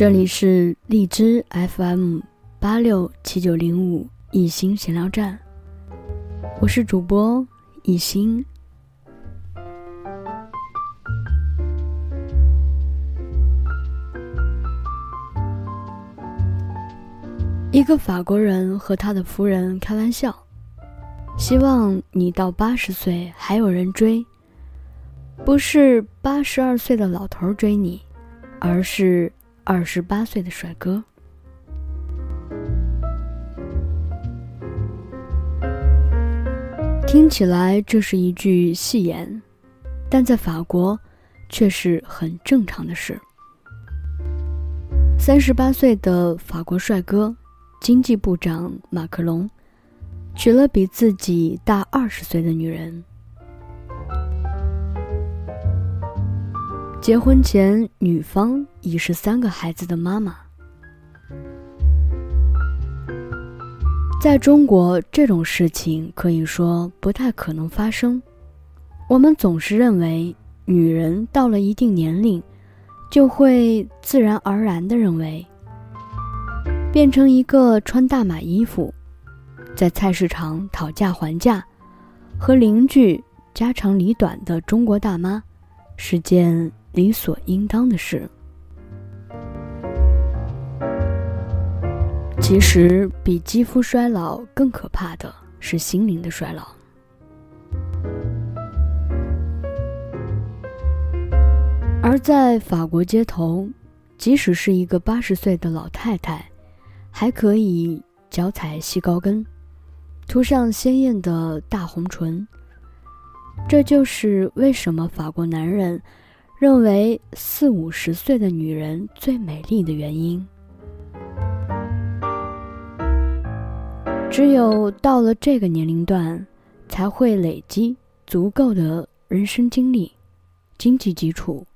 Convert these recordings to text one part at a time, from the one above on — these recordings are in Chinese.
这里是荔枝 FM 八六七九零五一心闲聊站，我是主播一心。一个法国人和他的夫人开玩笑，希望你到八十岁还有人追，不是八十二岁的老头追你，而是二十八岁的帅哥。听起来这是一句戏言，但在法国却是很正常的事。三十八岁的法国帅哥。经济部长马克龙娶了比自己大二十岁的女人。结婚前，女方已是三个孩子的妈妈。在中国，这种事情可以说不太可能发生。我们总是认为，女人到了一定年龄，就会自然而然的认为。变成一个穿大码衣服，在菜市场讨价还价，和邻居家长里短的中国大妈，是件理所应当的事。其实，比肌肤衰老更可怕的是心灵的衰老。而在法国街头，即使是一个八十岁的老太太。还可以脚踩细高跟，涂上鲜艳的大红唇。这就是为什么法国男人认为四五十岁的女人最美丽的原因。只有到了这个年龄段，才会累积足够的人生经历、经济基础，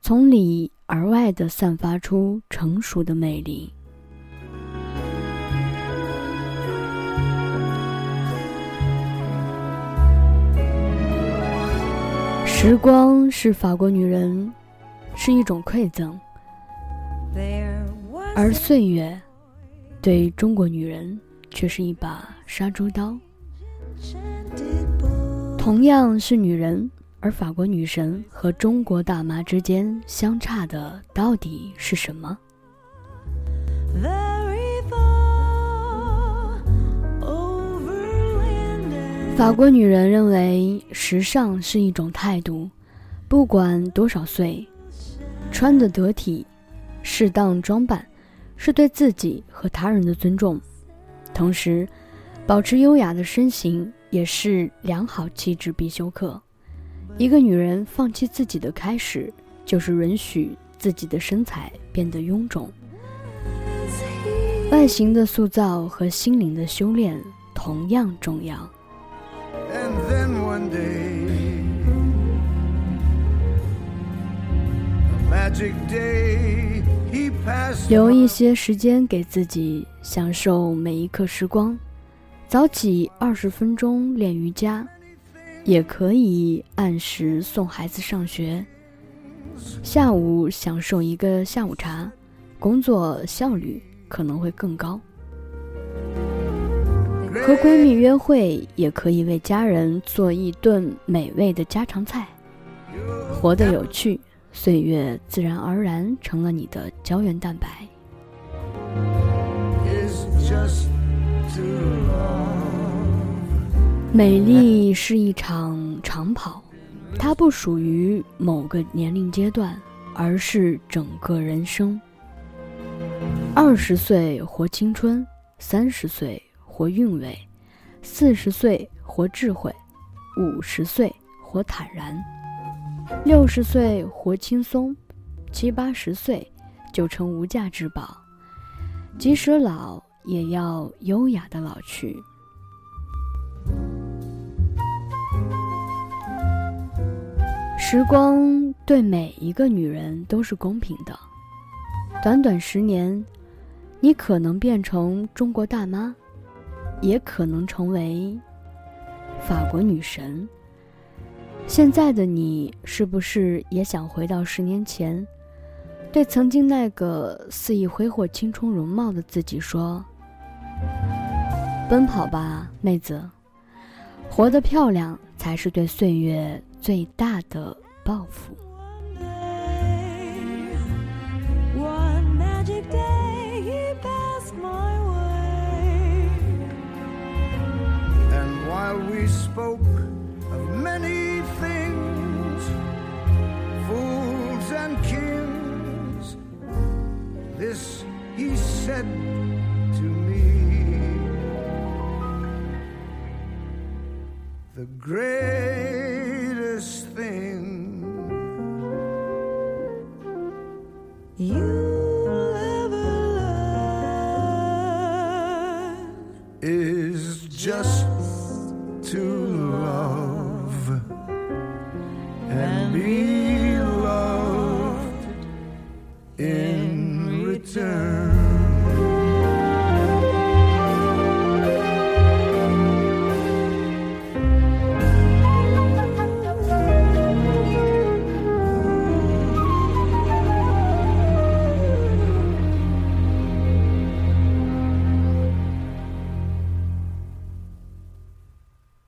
从里而外的散发出成熟的魅力。时光是法国女人，是一种馈赠，而岁月对中国女人却是一把杀猪刀。同样是女人，而法国女神和中国大妈之间相差的到底是什么？法国女人认为，时尚是一种态度，不管多少岁，穿得得体、适当装扮，是对自己和他人的尊重。同时，保持优雅的身形也是良好气质必修课。一个女人放弃自己的开始，就是允许自己的身材变得臃肿。外形的塑造和心灵的修炼同样重要。留一些时间给自己，享受每一刻时光。早起二十分钟练瑜伽，也可以按时送孩子上学。下午享受一个下午茶，工作效率可能会更高。和闺蜜约会，也可以为家人做一顿美味的家常菜。活得有趣，岁月自然而然成了你的胶原蛋白。美丽是一场长跑，它不属于某个年龄阶段，而是整个人生。二十岁活青春，三十岁。活韵味，四十岁活智慧，五十岁活坦然，六十岁活轻松，七八十岁就成无价之宝。即使老，也要优雅的老去。时光对每一个女人都是公平的。短短十年，你可能变成中国大妈。也可能成为法国女神。现在的你，是不是也想回到十年前，对曾经那个肆意挥霍青春容貌的自己说：“奔跑吧，妹子，活得漂亮才是对岁月最大的报复。” we spoke of many things, fools and kings. This he said to me. The greatest thing you. just to love and be